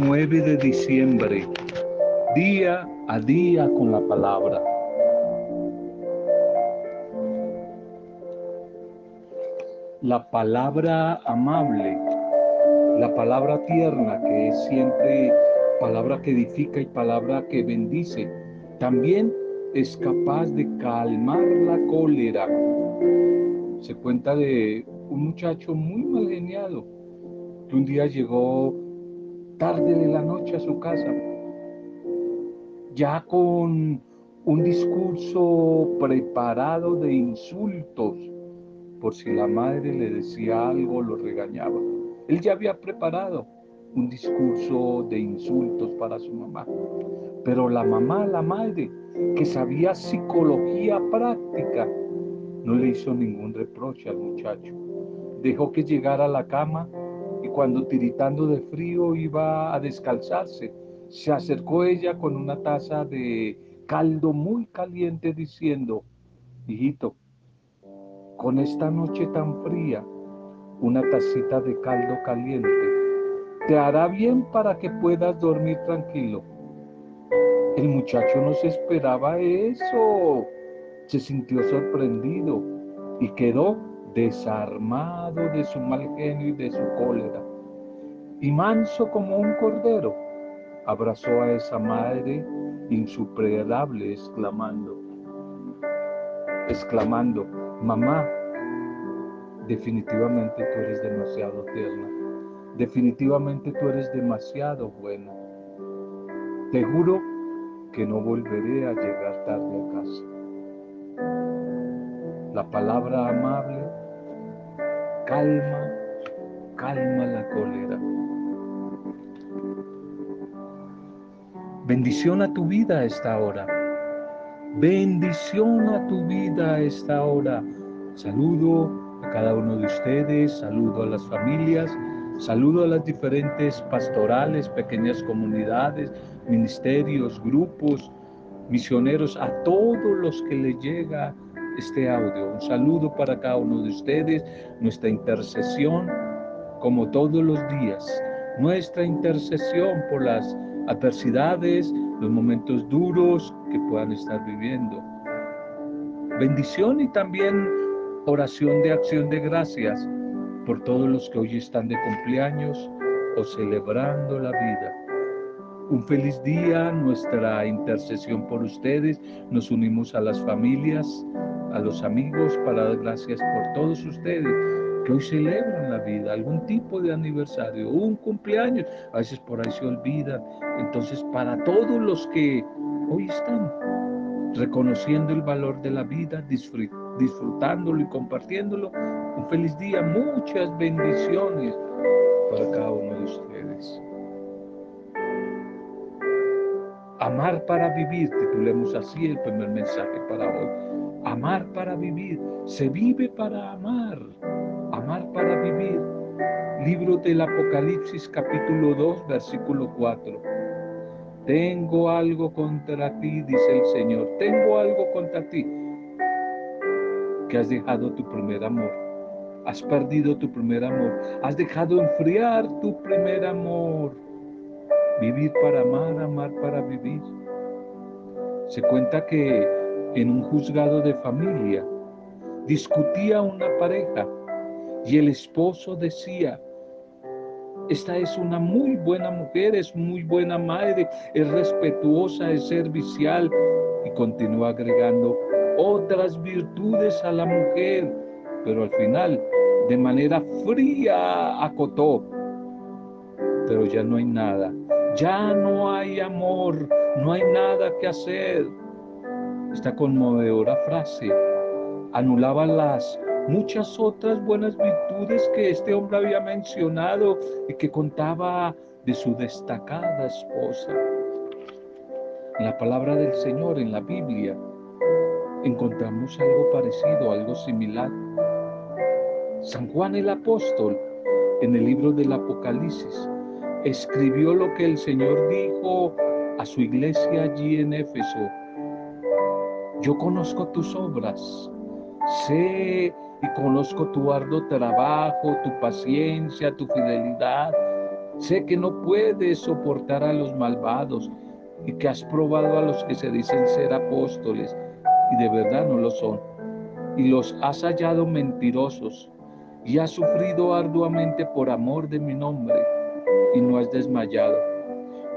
9 de diciembre, día a día con la palabra. La palabra amable, la palabra tierna, que es siempre palabra que edifica y palabra que bendice, también es capaz de calmar la cólera. Se cuenta de un muchacho muy mal geniado un día llegó tarde de la noche a su casa, ya con un discurso preparado de insultos, por si la madre le decía algo, lo regañaba. Él ya había preparado un discurso de insultos para su mamá, pero la mamá, la madre, que sabía psicología práctica, no le hizo ningún reproche al muchacho. Dejó que llegara a la cama y cuando tiritando de frío iba a descalzarse, se acercó ella con una taza de caldo muy caliente diciendo, hijito, con esta noche tan fría, una tacita de caldo caliente te hará bien para que puedas dormir tranquilo. El muchacho no se esperaba eso, se sintió sorprendido y quedó desarmado de su mal genio y de su cólera. Y manso como un cordero, abrazó a esa madre insuperable, exclamando, exclamando, mamá, definitivamente tú eres demasiado tierna, definitivamente tú eres demasiado buena. Te juro que no volveré a llegar tarde a casa. La palabra amable calma, calma la cólera. Bendición a tu vida a esta hora. Bendición a tu vida a esta hora. Saludo a cada uno de ustedes, saludo a las familias, saludo a las diferentes pastorales, pequeñas comunidades, ministerios, grupos, misioneros, a todos los que le llega este audio. Un saludo para cada uno de ustedes, nuestra intercesión, como todos los días, nuestra intercesión por las adversidades, los momentos duros que puedan estar viviendo. Bendición y también oración de acción de gracias por todos los que hoy están de cumpleaños o celebrando la vida. Un feliz día, nuestra intercesión por ustedes. Nos unimos a las familias, a los amigos para dar gracias por todos ustedes que hoy celebran la vida, algún tipo de aniversario, un cumpleaños, a veces por ahí se olvidan. Entonces, para todos los que hoy están reconociendo el valor de la vida, disfrutándolo y compartiéndolo, un feliz día, muchas bendiciones para cada uno de ustedes. Amar para vivir, titulemos así el primer mensaje para hoy Amar para vivir. Se vive para amar. Amar para vivir. Libro del Apocalipsis capítulo 2 versículo 4. Tengo algo contra ti, dice el Señor. Tengo algo contra ti. Que has dejado tu primer amor. Has perdido tu primer amor. Has dejado enfriar tu primer amor. Vivir para amar, amar para vivir. Se cuenta que en un juzgado de familia. Discutía una pareja y el esposo decía, esta es una muy buena mujer, es muy buena madre, es respetuosa, es servicial y continúa agregando otras virtudes a la mujer, pero al final de manera fría acotó, pero ya no hay nada, ya no hay amor, no hay nada que hacer. Esta conmovedora frase anulaba las muchas otras buenas virtudes que este hombre había mencionado y que contaba de su destacada esposa. En la palabra del Señor, en la Biblia, encontramos algo parecido, algo similar. San Juan el apóstol, en el libro del Apocalipsis, escribió lo que el Señor dijo a su iglesia allí en Éfeso yo conozco tus obras, sé y conozco tu arduo trabajo, tu paciencia, tu fidelidad. Sé que no puedes soportar a los malvados y que has probado a los que se dicen ser apóstoles y de verdad no lo son. Y los has hallado mentirosos y has sufrido arduamente por amor de mi nombre y no has desmayado.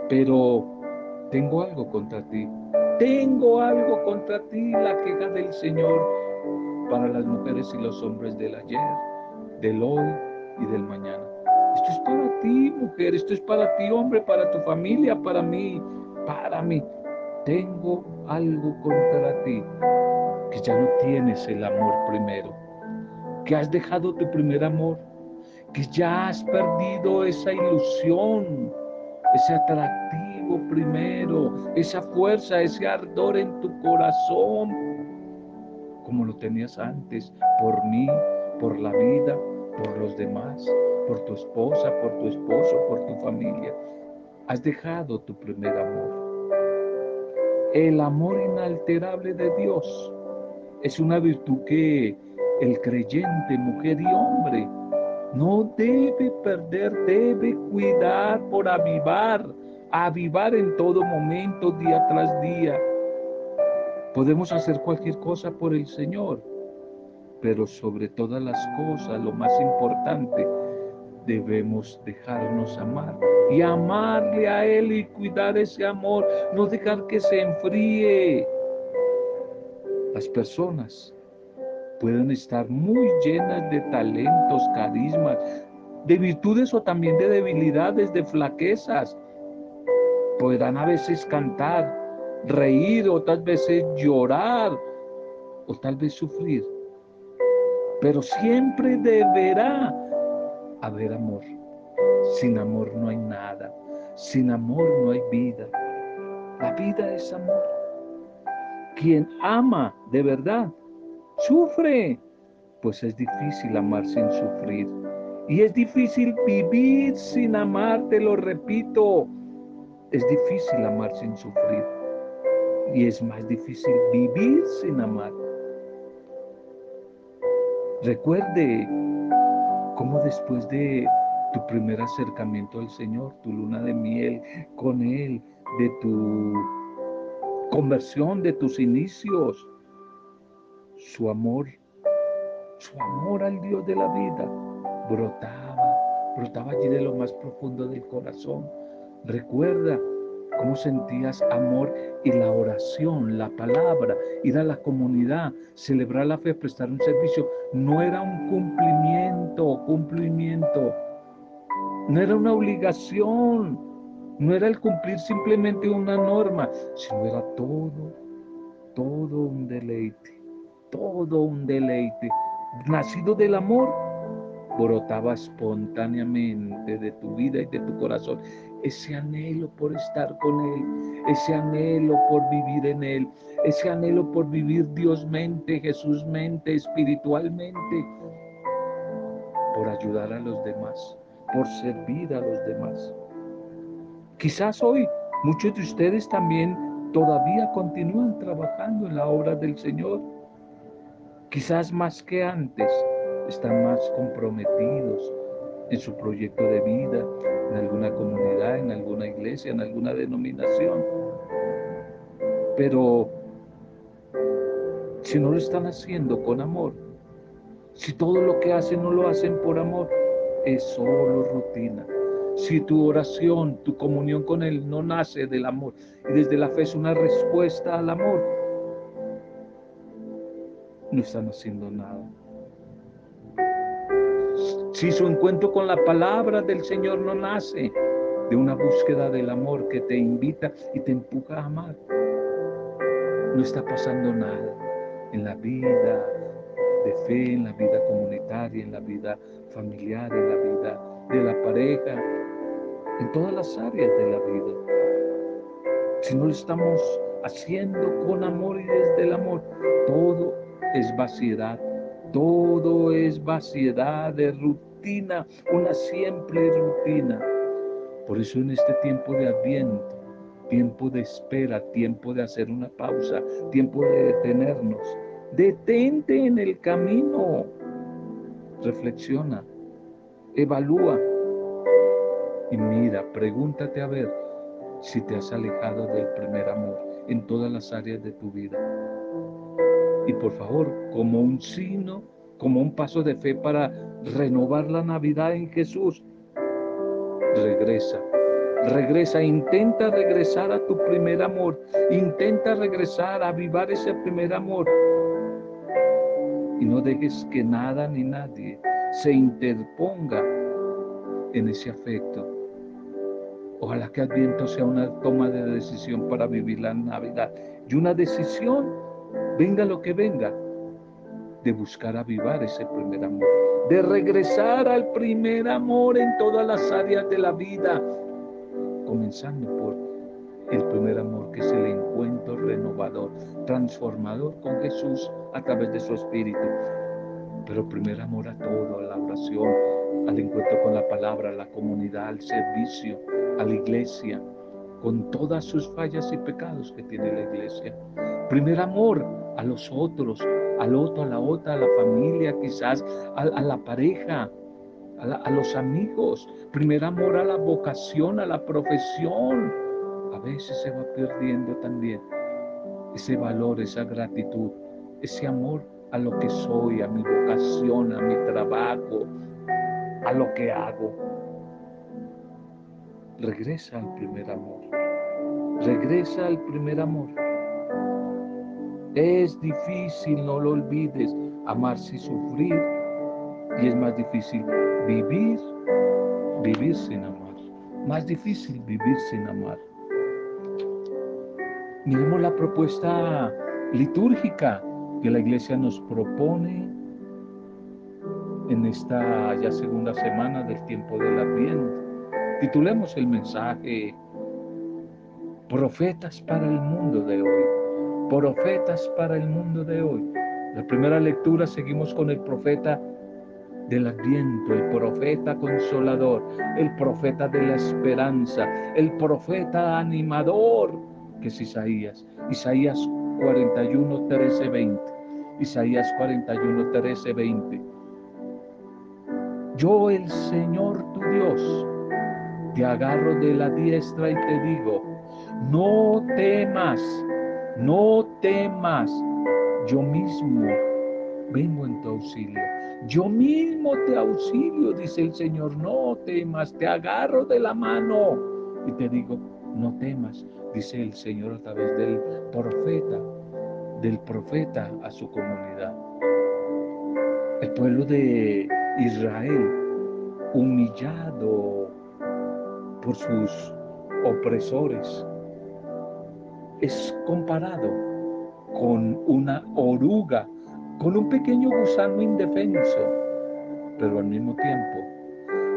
Pero tengo algo contra ti. Tengo algo contra ti, la queja del Señor para las mujeres y los hombres del ayer, del hoy y del mañana. Esto es para ti, mujer, esto es para ti, hombre, para tu familia, para mí, para mí. Tengo algo contra ti, que ya no tienes el amor primero, que has dejado tu primer amor, que ya has perdido esa ilusión, ese atractivo primero, esa fuerza, ese ardor en tu corazón, como lo tenías antes, por mí, por la vida, por los demás, por tu esposa, por tu esposo, por tu familia. Has dejado tu primer amor. El amor inalterable de Dios es una virtud que el creyente, mujer y hombre, no debe perder, debe cuidar por avivar, avivar en todo momento, día tras día. Podemos hacer cualquier cosa por el Señor, pero sobre todas las cosas, lo más importante, debemos dejarnos amar y amarle a Él y cuidar ese amor, no dejar que se enfríe. Las personas pueden estar muy llenas de talentos, carismas, de virtudes o también de debilidades, de flaquezas. Podrán a veces cantar, reír o tal vez llorar o tal vez sufrir. Pero siempre deberá haber amor. Sin amor no hay nada. Sin amor no hay vida. La vida es amor. Quien ama de verdad sufre, pues es difícil amar sin sufrir. Y es difícil vivir sin amar, te lo repito. Es difícil amar sin sufrir. Y es más difícil vivir sin amar. Recuerde cómo después de tu primer acercamiento al Señor, tu luna de miel con Él, de tu conversión, de tus inicios, su amor, su amor al Dios de la vida, brotaba, brotaba allí de lo más profundo del corazón. Recuerda cómo sentías amor y la oración, la palabra, ir a la comunidad, celebrar la fe, prestar un servicio, no era un cumplimiento, cumplimiento, no era una obligación, no era el cumplir simplemente una norma, sino era todo, todo un deleite todo un deleite, nacido del amor, brotaba espontáneamente de tu vida y de tu corazón. Ese anhelo por estar con Él, ese anhelo por vivir en Él, ese anhelo por vivir Dios mente, Jesús mente, espiritualmente, por ayudar a los demás, por servir a los demás. Quizás hoy muchos de ustedes también todavía continúan trabajando en la obra del Señor Quizás más que antes están más comprometidos en su proyecto de vida, en alguna comunidad, en alguna iglesia, en alguna denominación. Pero si no lo están haciendo con amor, si todo lo que hacen no lo hacen por amor, es solo rutina. Si tu oración, tu comunión con Él no nace del amor y desde la fe es una respuesta al amor, no están haciendo nada. Si su encuentro con la palabra del Señor no nace de una búsqueda del amor que te invita y te empuja a amar, no está pasando nada en la vida de fe, en la vida comunitaria, en la vida familiar, en la vida de la pareja, en todas las áreas de la vida. Si no lo estamos haciendo con amor y desde el amor, todo es vaciedad, todo es vaciedad de rutina, una siempre rutina. Por eso en este tiempo de adviento, tiempo de espera, tiempo de hacer una pausa, tiempo de detenernos, detente en el camino, reflexiona, evalúa y mira, pregúntate a ver si te has alejado del primer amor en todas las áreas de tu vida. Y por favor, como un signo, como un paso de fe para renovar la Navidad en Jesús, regresa. Regresa, intenta regresar a tu primer amor. Intenta regresar a avivar ese primer amor. Y no dejes que nada ni nadie se interponga en ese afecto. Ojalá que Adviento sea una toma de decisión para vivir la Navidad. Y una decisión, venga lo que venga, de buscar avivar ese primer amor, de regresar al primer amor en todas las áreas de la vida, comenzando por el primer amor que es el encuentro renovador, transformador con Jesús a través de su Espíritu. Pero primer amor a todo, a la oración, al encuentro con la palabra, a la comunidad, al servicio, a la iglesia, con todas sus fallas y pecados que tiene la iglesia. Primer amor a los otros, al otro, a la otra, a la familia, quizás a, la pareja, a, a, los amigos. Primer amor a la vocación, a la profesión. A veces se va perdiendo también ese valor, esa gratitud, ese amor a lo que soy, a mi vocación, a mi trabajo, a lo que hago. Regresa al primer amor. Regresa al primer amor. Es difícil, no lo olvides, amarse y sufrir. Y es más difícil vivir, vivir sin amar. Más difícil vivir sin amar. Miremos la propuesta litúrgica que la iglesia nos propone en esta ya segunda semana del tiempo del Adviento. Titulemos el mensaje Profetas para el mundo de hoy profetas para el mundo de hoy. La primera lectura seguimos con el profeta del Adviento, el profeta consolador, el profeta de la esperanza, el profeta animador, que es Isaías. Isaías 41, 13, 20. Isaías 41, 13, 20. Yo, el Señor tu Dios, te agarro de la diestra y te digo, no temas no temas, yo mismo vengo en tu auxilio. Yo mismo te auxilio, dice el Señor, no temas, te agarro de la mano y te digo, no temas, dice el Señor a través del profeta, del profeta a su comunidad. El pueblo de Israel, humillado por sus opresores, es comparado con una oruga, con un pequeño gusano indefenso, pero al mismo tiempo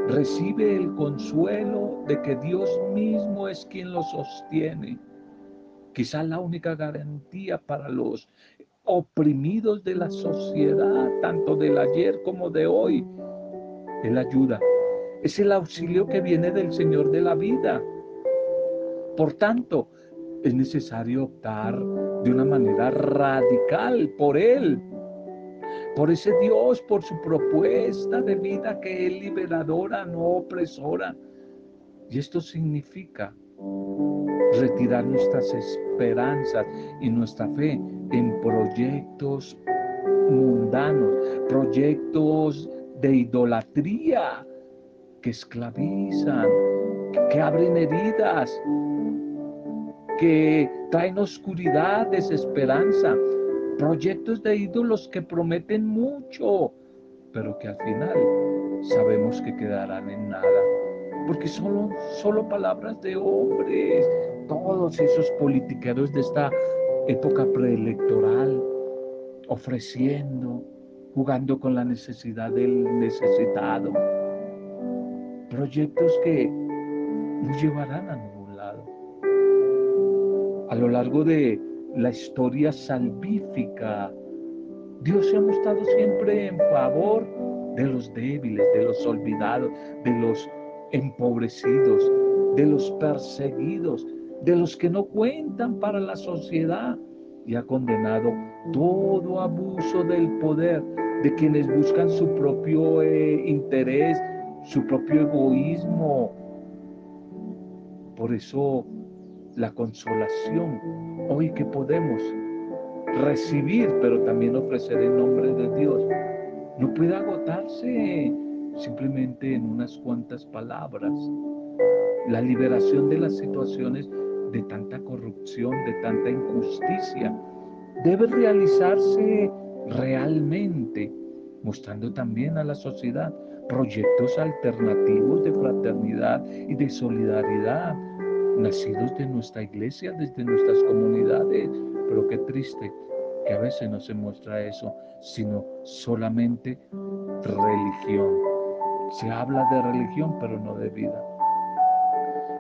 recibe el consuelo de que Dios mismo es quien lo sostiene. Quizás la única garantía para los oprimidos de la sociedad, tanto del ayer como de hoy, es la ayuda, es el auxilio que viene del Señor de la vida. Por tanto, es necesario optar de una manera radical por Él, por ese Dios, por su propuesta de vida que es liberadora, no opresora. Y esto significa retirar nuestras esperanzas y nuestra fe en proyectos mundanos, proyectos de idolatría que esclavizan, que abren heridas, que traen oscuridad, desesperanza, proyectos de ídolos que prometen mucho, pero que al final sabemos que quedarán en nada, porque son solo palabras de hombres, todos esos politiqueros de esta época preelectoral, ofreciendo, jugando con la necesidad del necesitado, proyectos que no llevarán a a lo largo de la historia salvífica, Dios se ha mostrado siempre en favor de los débiles, de los olvidados, de los empobrecidos, de los perseguidos, de los que no cuentan para la sociedad y ha condenado todo abuso del poder de quienes buscan su propio eh, interés, su propio egoísmo. Por eso la consolación hoy que podemos recibir, pero también ofrecer en nombre de Dios, no puede agotarse simplemente en unas cuantas palabras. La liberación de las situaciones de tanta corrupción, de tanta injusticia, debe realizarse realmente, mostrando también a la sociedad proyectos alternativos de fraternidad y de solidaridad, nacidos de nuestra iglesia, desde nuestras comunidades. Pero qué triste que a veces no se muestra eso, sino solamente religión. Se habla de religión, pero no de vida.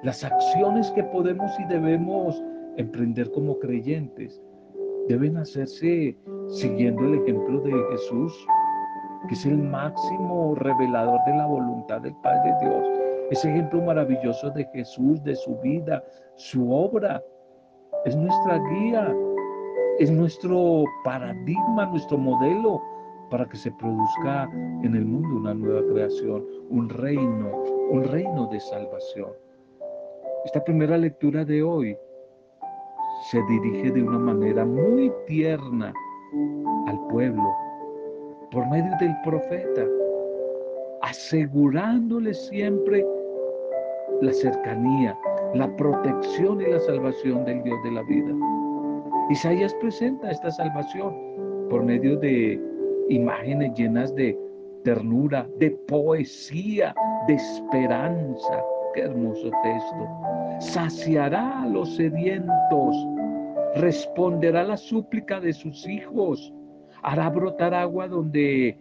Las acciones que podemos y debemos emprender como creyentes deben hacerse siguiendo el ejemplo de Jesús, que es el máximo revelador de la voluntad del Padre Dios. Ese ejemplo maravilloso de Jesús, de su vida, su obra, es nuestra guía, es nuestro paradigma, nuestro modelo para que se produzca en el mundo una nueva creación, un reino, un reino de salvación. Esta primera lectura de hoy se dirige de una manera muy tierna al pueblo por medio del profeta, asegurándole siempre la cercanía, la protección y la salvación del Dios de la vida. Isaías presenta esta salvación por medio de imágenes llenas de ternura, de poesía, de esperanza. Qué hermoso texto. Saciará a los sedientos, responderá la súplica de sus hijos, hará brotar agua donde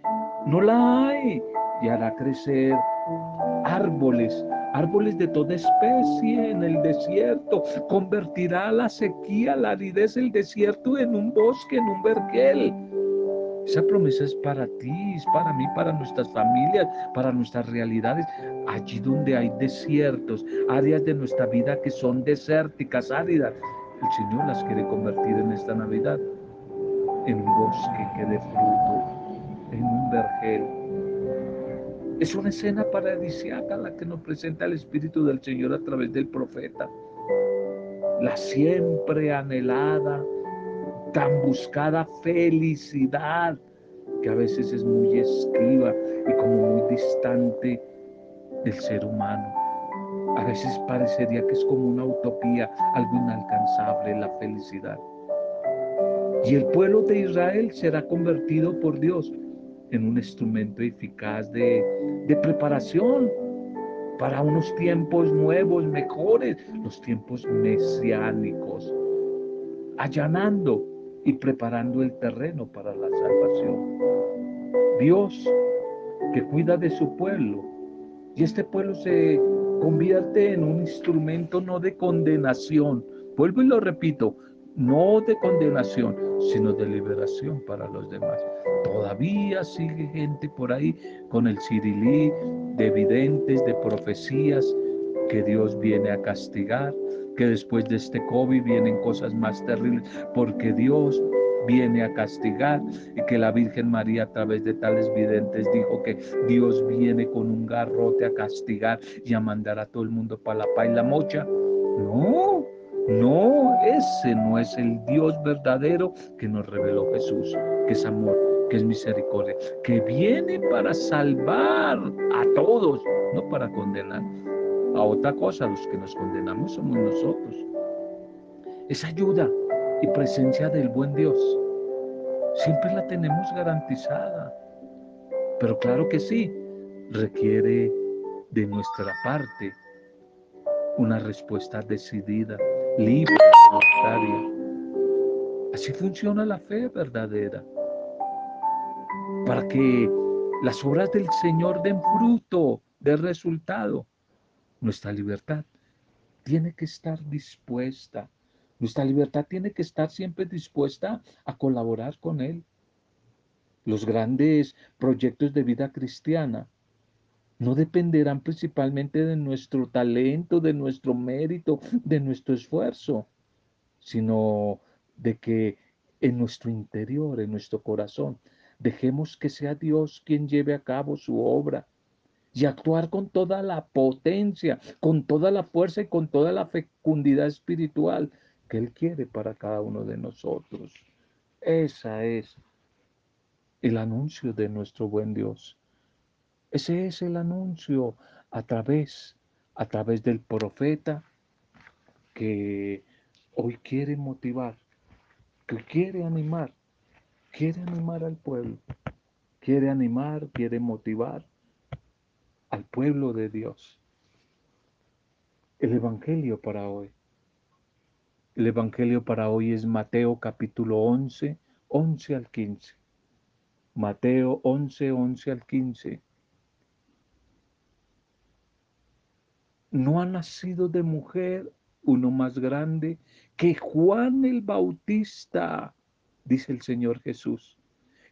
no la hay y hará crecer árboles árboles de toda especie en el desierto. Convertirá la sequía, la aridez del desierto en un bosque, en un vergel. Esa promesa es para ti, es para mí, para nuestras familias, para nuestras realidades. Allí donde hay desiertos, áreas de nuestra vida que son desérticas, áridas, el Señor las quiere convertir en esta Navidad en un bosque que dé fruto, en un vergel, es una escena paradisiaca la que nos presenta el Espíritu del Señor a través del profeta. La siempre anhelada, tan buscada felicidad, que a veces es muy esquiva y como muy distante del ser humano. A veces parecería que es como una utopía, algo inalcanzable, la felicidad. Y el pueblo de Israel será convertido por Dios en un instrumento eficaz de, preparación para unos tiempos nuevos, mejores, los tiempos mesiánicos, allanando y preparando el terreno para la salvación. Dios que cuida de su pueblo y este pueblo se convierte en un instrumento no de condenación, vuelvo y lo repito, no de condenación, sino de liberación para los demás. Todavía sigue gente por ahí con el cirilí de evidentes, de profecías que Dios viene a castigar, que después de este COVID vienen cosas más terribles, porque Dios viene a castigar y que la Virgen María a través de tales videntes dijo que Dios viene con un garrote a castigar y a mandar a todo el mundo para la paz y la mocha. No, no, ese no es el Dios verdadero que nos reveló Jesús, que es amor, que es misericordia, que viene para salvar a todos, no para condenar. A otra cosa, los que nos condenamos somos nosotros. Esa ayuda y presencia del buen Dios siempre la tenemos garantizada. Pero claro que sí, requiere de nuestra parte una respuesta decidida, libre, voluntaria. Así funciona la fe verdadera para que las obras del Señor den fruto, den resultado. Nuestra libertad tiene que estar dispuesta. Nuestra libertad tiene que estar siempre dispuesta a colaborar con Él. Los grandes proyectos de vida cristiana no dependerán principalmente de nuestro talento, de nuestro mérito, de nuestro esfuerzo, sino de que en nuestro interior, en nuestro corazón, Dejemos que sea Dios quien lleve a cabo su obra y actuar con toda la potencia, con toda la fuerza y con toda la fecundidad espiritual que Él quiere para cada uno de nosotros. Esa es el anuncio de nuestro buen Dios. Ese es el anuncio a través, a través del profeta que hoy quiere motivar, que quiere animar, quiere animar al pueblo, quiere animar, quiere motivar al pueblo de Dios. El Evangelio para hoy. El Evangelio para hoy es Mateo capítulo 11, 11 al 15. Mateo 11, 11 al 15. No ha nacido de mujer uno más grande que Juan el Bautista, dice el Señor Jesús.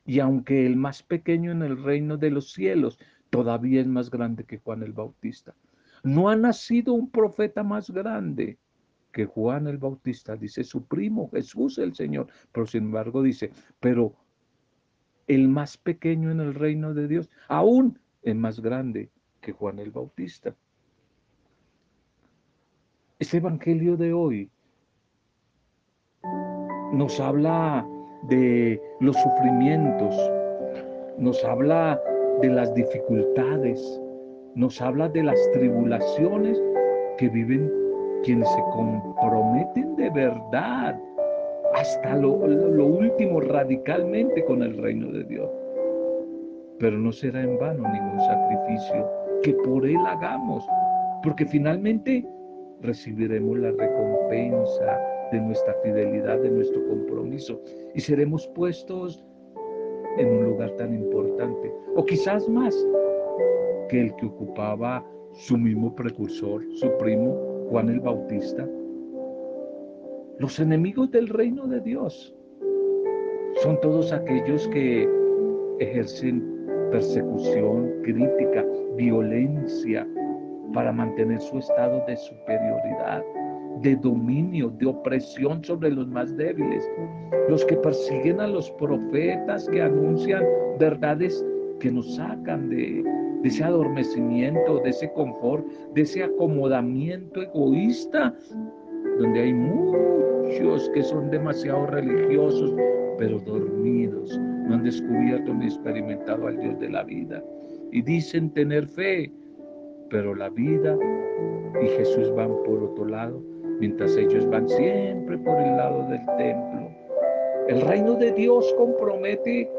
Y aunque el más pequeño en el reino de los cielos todavía es más grande que Juan el Bautista. No ha nacido un profeta más grande que Juan el Bautista, dice su primo Jesús el Señor, pero sin embargo dice, pero el más pequeño en el reino de Dios aún es más grande que Juan el Bautista. Este Evangelio de hoy nos habla de los sufrimientos, nos habla de las dificultades, nos habla de las tribulaciones que viven quienes se comprometen de verdad hasta lo, último radicalmente con el reino de Dios. Pero no será en vano ningún sacrificio que por él hagamos, porque finalmente recibiremos la recompensa de nuestra fidelidad, de nuestro compromiso y seremos puestos en un lugar tan importante, o quizás más que el que ocupaba su mismo precursor, su primo Juan el Bautista. Los enemigos del reino de Dios son todos aquellos que ejercen persecución, crítica, violencia para mantener su estado de superioridad de dominio, de opresión sobre los más débiles, los que persiguen a los profetas que anuncian verdades que nos sacan de, ese adormecimiento, de ese confort, de ese acomodamiento egoísta, donde hay muchos que son demasiado religiosos, pero dormidos, no han descubierto ni experimentado al Dios de la vida. Y dicen tener fe, pero la vida y Jesús van por otro lado mientras ellos van siempre por el lado del templo. El reino de Dios compromete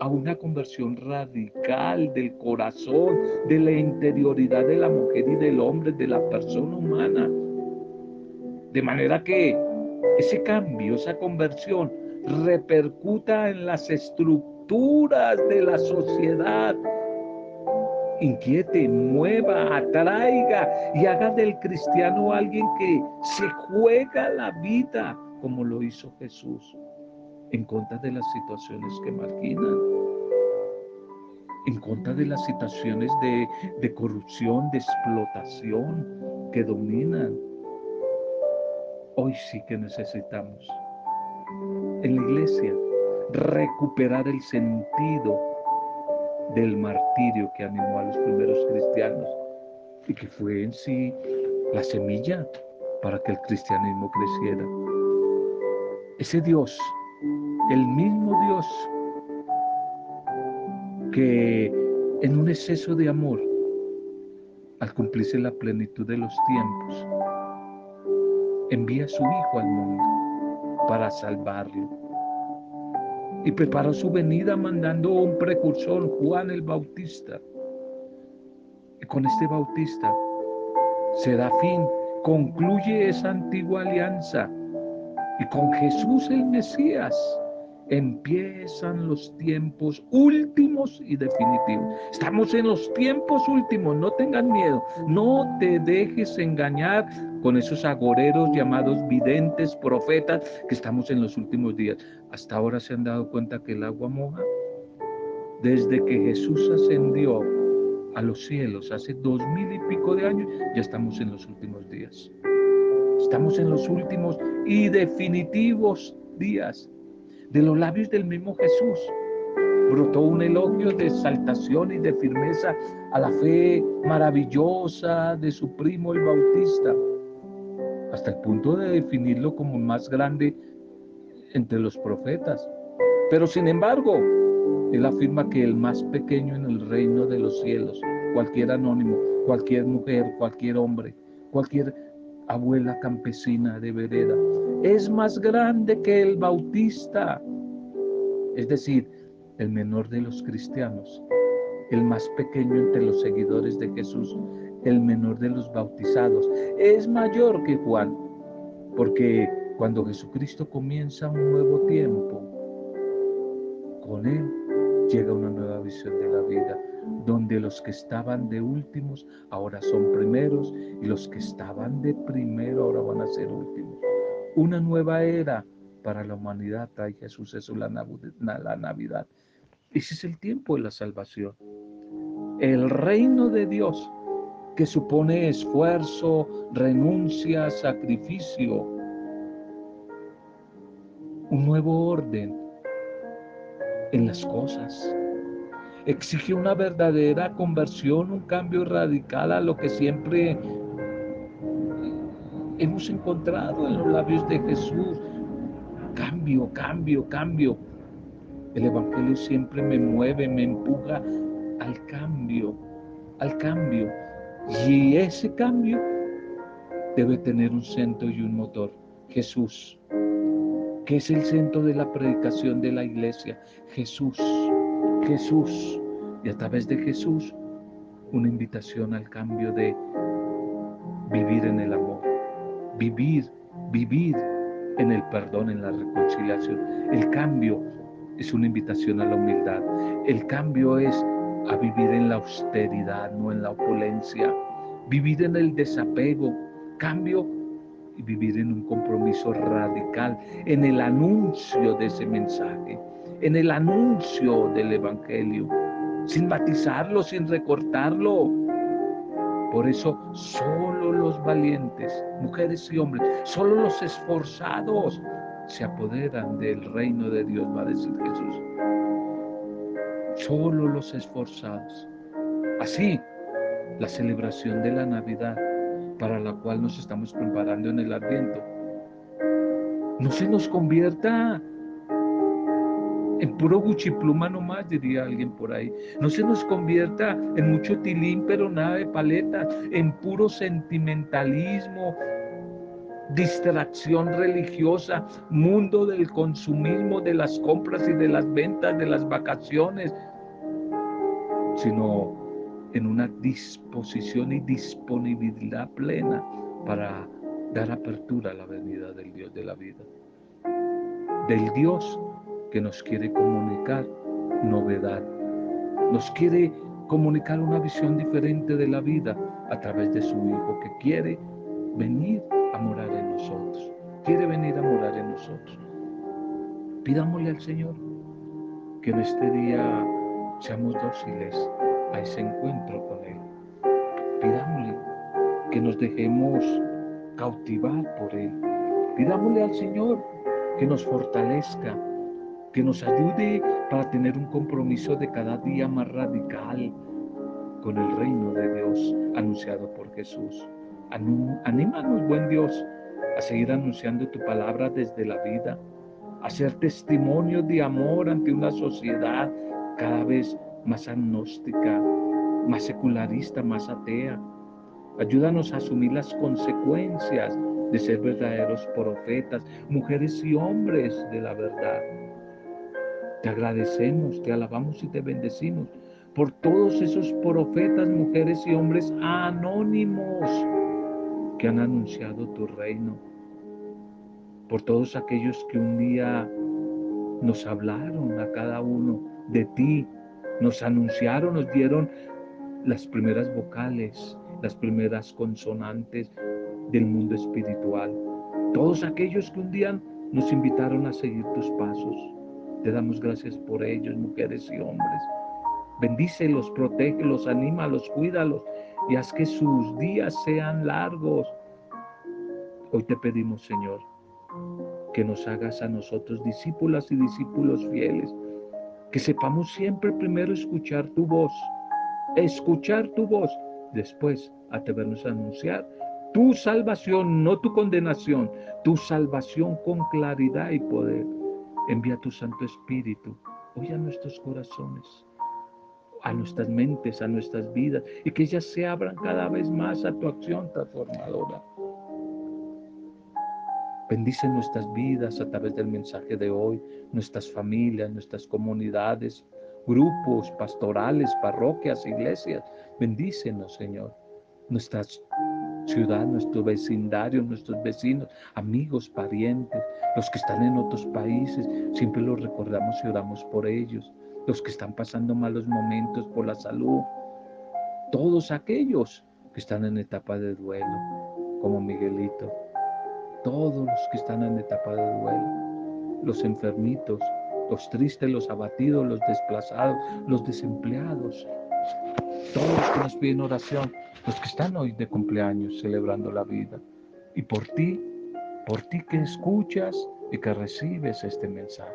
a una conversión radical del corazón, de la interioridad de la mujer y del hombre, de la persona humana. De manera que ese cambio, esa conversión, repercuta en las estructuras de la sociedad, inquiete, mueva, atraiga y haga del cristiano alguien que se juega la vida como lo hizo Jesús en contra de las situaciones que marginan, en contra de las situaciones de, de corrupción, de explotación que dominan. Hoy sí que necesitamos en la iglesia recuperar el sentido del martirio que animó a los primeros cristianos y que fue en sí la semilla para que el cristianismo creciera. Ese Dios, el mismo Dios que en un exceso de amor, al cumplirse la plenitud de los tiempos, envía a su Hijo al mundo para salvarlo y preparó su venida mandando un precursor, Juan el Bautista. Y con este Bautista se da fin, concluye esa antigua alianza. Y con Jesús el Mesías empiezan los tiempos últimos y definitivos. Estamos en los tiempos últimos, no tengan miedo, no te dejes engañar con esos agoreros llamados videntes, profetas, que estamos en los últimos días. Hasta ahora se han dado cuenta que el agua moja. Desde que Jesús ascendió a los cielos hace dos mil y pico de años, ya estamos en los últimos días. Estamos en los últimos y definitivos días de los labios del mismo Jesús. brotó un elogio de exaltación y de firmeza a la fe maravillosa de su primo el Bautista, hasta el punto de definirlo como más grande entre los profetas. Pero sin embargo, él afirma que el más pequeño en el reino de los cielos, cualquier anónimo, cualquier mujer, cualquier hombre, cualquier abuela campesina de vereda, es más grande que el bautista. Es decir, el menor de los cristianos, el más pequeño entre los seguidores de Jesús, el menor de los bautizados, es mayor que Juan, porque cuando Jesucristo comienza un nuevo tiempo, con él llega una nueva visión de la vida, donde los que estaban de últimos ahora son primeros y los que estaban de primero ahora van a ser últimos. Una nueva era para la humanidad trae Jesús, eso la, la Navidad. Ese es el tiempo de la salvación. El reino de Dios, que supone esfuerzo, renuncia, sacrificio, un nuevo orden en las cosas. Exige una verdadera conversión, un cambio radical a lo que siempre hemos encontrado en los labios de Jesús. Cambio, cambio, cambio. El Evangelio siempre me mueve, me empuja al cambio, al cambio. Y ese cambio debe tener un centro y un motor, Jesús, que es el centro de la predicación de la iglesia. Jesús, Jesús. Y a través de Jesús, una invitación al cambio de vivir en el amor, vivir, vivir en el perdón, en la reconciliación. El cambio es una invitación a la humildad. El cambio es a vivir en la austeridad, no en la opulencia. Vivir en el desapego. Cambio y vivir en un compromiso radical, en el anuncio de ese mensaje, en el anuncio del Evangelio, sin matizarlo, sin recortarlo. Por eso solo los valientes, mujeres y hombres, solo los esforzados se apoderan del reino de Dios, va a decir Jesús. Solo los esforzados. Así, la celebración de la Navidad, para la cual nos estamos preparando en el Adviento, no se nos convierta en puro buchipluma nomás, diría alguien por ahí. No se nos convierta en mucho tilín, pero nada de paletas, en puro sentimentalismo, distracción religiosa, mundo del consumismo, de las compras y de las ventas, de las vacaciones, sino en una disposición y disponibilidad plena para dar apertura a la venida del Dios de la vida, del Dios que nos quiere comunicar novedad, nos quiere comunicar una visión diferente de la vida a través de su Hijo que quiere venir a morar en nosotros. Quiere venir a morar en nosotros. Pidámosle al Señor que en este día seamos dóciles a ese encuentro con Él. Pidámosle que nos dejemos cautivar por Él. Pidámosle al Señor que nos fortalezca, que nos ayude para tener un compromiso de cada día más radical con el reino de Dios anunciado por Jesús. Anímanos, buen Dios, a seguir anunciando tu palabra desde la vida, a ser testimonio de amor ante una sociedad cada vez más agnóstica, más secularista, más atea. Ayúdanos a asumir las consecuencias de ser verdaderos profetas, mujeres y hombres de la verdad. Te agradecemos, te alabamos y te bendecimos por todos esos profetas, mujeres y hombres anónimos han anunciado tu reino, por todos aquellos que un día nos hablaron a cada uno de ti, nos anunciaron, nos dieron las primeras vocales, las primeras consonantes del mundo espiritual. Todos aquellos que un día nos invitaron a seguir tus pasos. Te damos gracias por ellos, mujeres y hombres. Bendícelos, protégelos, anímalos, cuídalos y haz que sus días sean largos. Hoy te pedimos, Señor, que nos hagas a nosotros discípulas y discípulos fieles, Que sepamos siempre primero escuchar tu voz, escuchar tu voz, después atrevernos a anunciar tu salvación, no tu condenación, tu salvación con claridad y poder. Envía tu Santo Espíritu hoy a nuestros corazones, a nuestras mentes, a nuestras vidas, y que ellas se abran cada vez más a tu acción transformadora. Bendice nuestras vidas a través del mensaje de hoy, nuestras familias, nuestras comunidades, grupos pastorales, parroquias, iglesias. Bendícenos, Señor. Nuestras ciudad, nuestro vecindario, nuestros vecinos, amigos, parientes, los que están en otros países, siempre los recordamos y oramos por ellos, los que están pasando malos momentos por la salud, todos aquellos que están en etapa de duelo, como Miguelito, todos los que están en etapa de duelo, los enfermitos, los tristes, los abatidos, los desplazados, los desempleados, todos los que nos piden oración, los que están hoy de cumpleaños celebrando la vida. Y por ti, por ti que escuchas y que recibes este mensaje.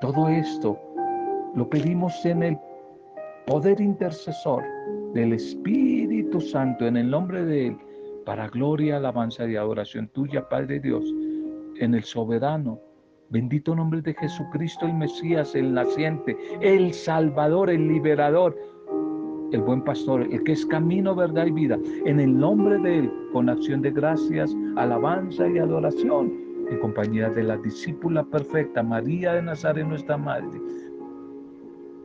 Todo esto lo pedimos en el poder intercesor del Espíritu Santo, en el nombre de Él, para gloria, alabanza y adoración tuya, Padre Dios, en el soberano, bendito nombre de Jesucristo, el Mesías, el naciente, el Salvador, el liberador, el buen pastor, el que es camino, verdad y vida, en el nombre de Él, con acción de gracias, alabanza y adoración, en compañía de la discípula perfecta, María de Nazaret, nuestra Madre.